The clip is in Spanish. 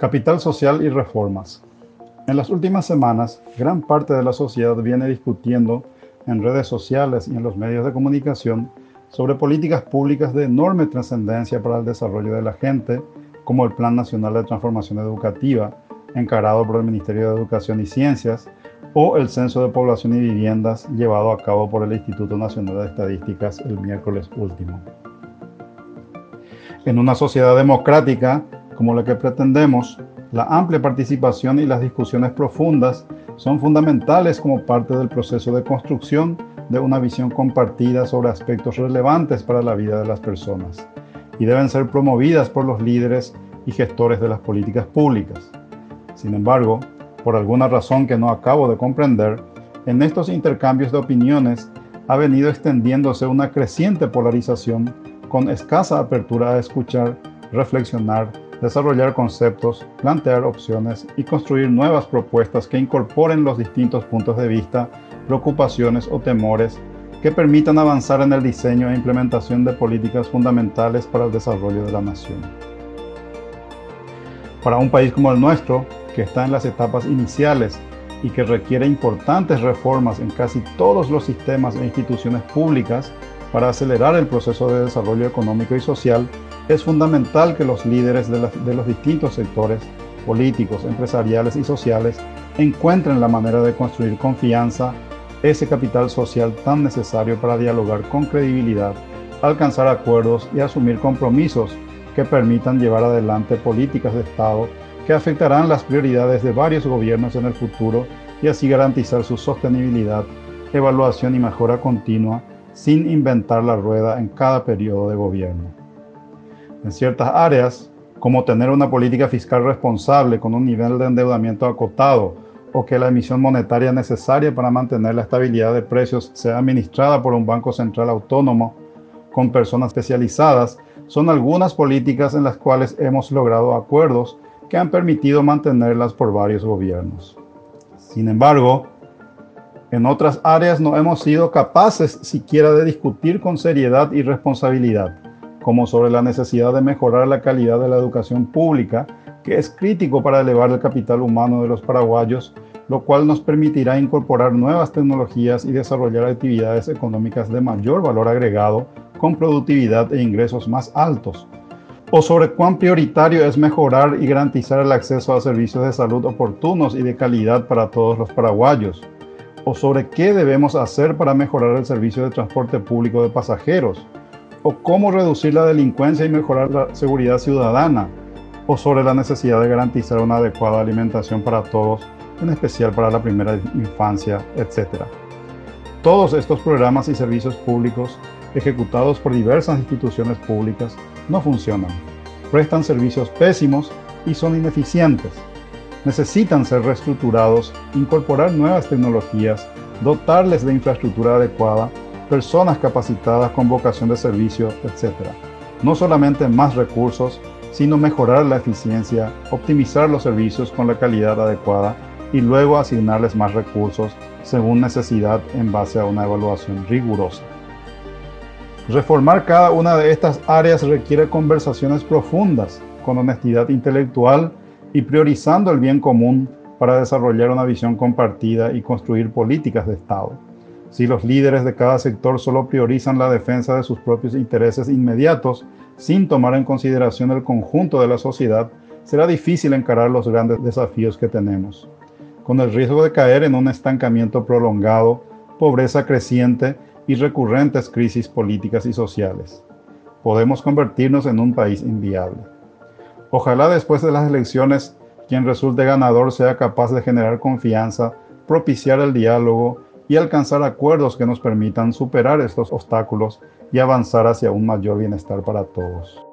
Capital social y reformas. En las últimas semanas, gran parte de la sociedad viene discutiendo en redes sociales y en los medios de comunicación sobre políticas públicas de enorme trascendencia para el desarrollo de la gente, como el Plan Nacional de Transformación Educativa, encarado por el Ministerio de Educación y Ciencias, o el Censo de Población y Viviendas, llevado a cabo por el Instituto Nacional de Estadísticas el miércoles último. En una sociedad democrática, como la que pretendemos, la amplia participación y las discusiones profundas son fundamentales como parte del proceso de construcción de una visión compartida sobre aspectos relevantes para la vida de las personas y deben ser promovidas por los líderes y gestores de las políticas públicas. Sin embargo, por alguna razón que no acabo de comprender, en estos intercambios de opiniones ha venido extendiéndose una creciente polarización con escasa apertura a escuchar, reflexionar desarrollar conceptos, plantear opciones y construir nuevas propuestas que incorporen los distintos puntos de vista, preocupaciones o temores que permitan avanzar en el diseño e implementación de políticas fundamentales para el desarrollo de la nación. Para un país como el nuestro, que está en las etapas iniciales y que requiere importantes reformas en casi todos los sistemas e instituciones públicas para acelerar el proceso de desarrollo económico y social, es fundamental que los líderes de, los distintos sectores políticos, empresariales y sociales encuentren la manera de construir confianza, ese capital social tan necesario para dialogar con credibilidad, alcanzar acuerdos y asumir compromisos que permitan llevar adelante políticas de Estado que afectarán las prioridades de varios gobiernos en el futuro y así garantizar su sostenibilidad, evaluación y mejora continua sin inventar la rueda en cada periodo de gobierno en ciertas áreas, como tener una política fiscal responsable con un nivel de endeudamiento acotado o que la emisión monetaria necesaria para mantener la estabilidad de precios sea administrada por un banco central autónomo con personas especializadas, son algunas políticas en las cuales hemos logrado acuerdos que han permitido mantenerlas por varios gobiernos. Sin embargo, en otras áreas no hemos sido capaces siquiera de discutir con seriedad y responsabilidad como sobre la necesidad de mejorar la calidad de la educación pública, que es crítico para elevar el capital humano de los paraguayos, lo cual nos permitirá incorporar nuevas tecnologías y desarrollar actividades económicas de mayor valor agregado, con productividad e ingresos más altos, o sobre cuán prioritario es mejorar y garantizar el acceso a servicios de salud oportunos y de calidad para todos los paraguayos, o sobre qué debemos hacer para mejorar el servicio de transporte público de pasajeros, o cómo reducir la delincuencia y mejorar la seguridad ciudadana, o sobre la necesidad de garantizar una adecuada alimentación para todos, en especial para la primera infancia, etc. Todos estos programas y servicios públicos, ejecutados por diversas instituciones públicas, no funcionan, prestan servicios pésimos y son ineficientes. Necesitan ser reestructurados, incorporar nuevas tecnologías, dotarles de infraestructura adecuada personas capacitadas con vocación de servicio, etc. No solamente más recursos, sino mejorar la eficiencia, optimizar los servicios con la calidad adecuada y luego asignarles más recursos según necesidad en base a una evaluación rigurosa. Reformar cada una de estas áreas requiere conversaciones profundas, con honestidad intelectual y priorizando el bien común para desarrollar una visión compartida y construir políticas de Estado. Si los líderes de cada sector solo priorizan la defensa de sus propios intereses inmediatos sin tomar en consideración el conjunto de la sociedad, será difícil encarar los grandes desafíos que tenemos, con el riesgo de caer en un estancamiento prolongado, pobreza creciente y recurrentes crisis políticas y sociales. Podemos convertirnos en un país inviable. Ojalá después de las elecciones quien resulte ganador sea capaz de generar confianza, propiciar el diálogo, y alcanzar acuerdos que nos permitan superar estos obstáculos y avanzar hacia un mayor bienestar para todos.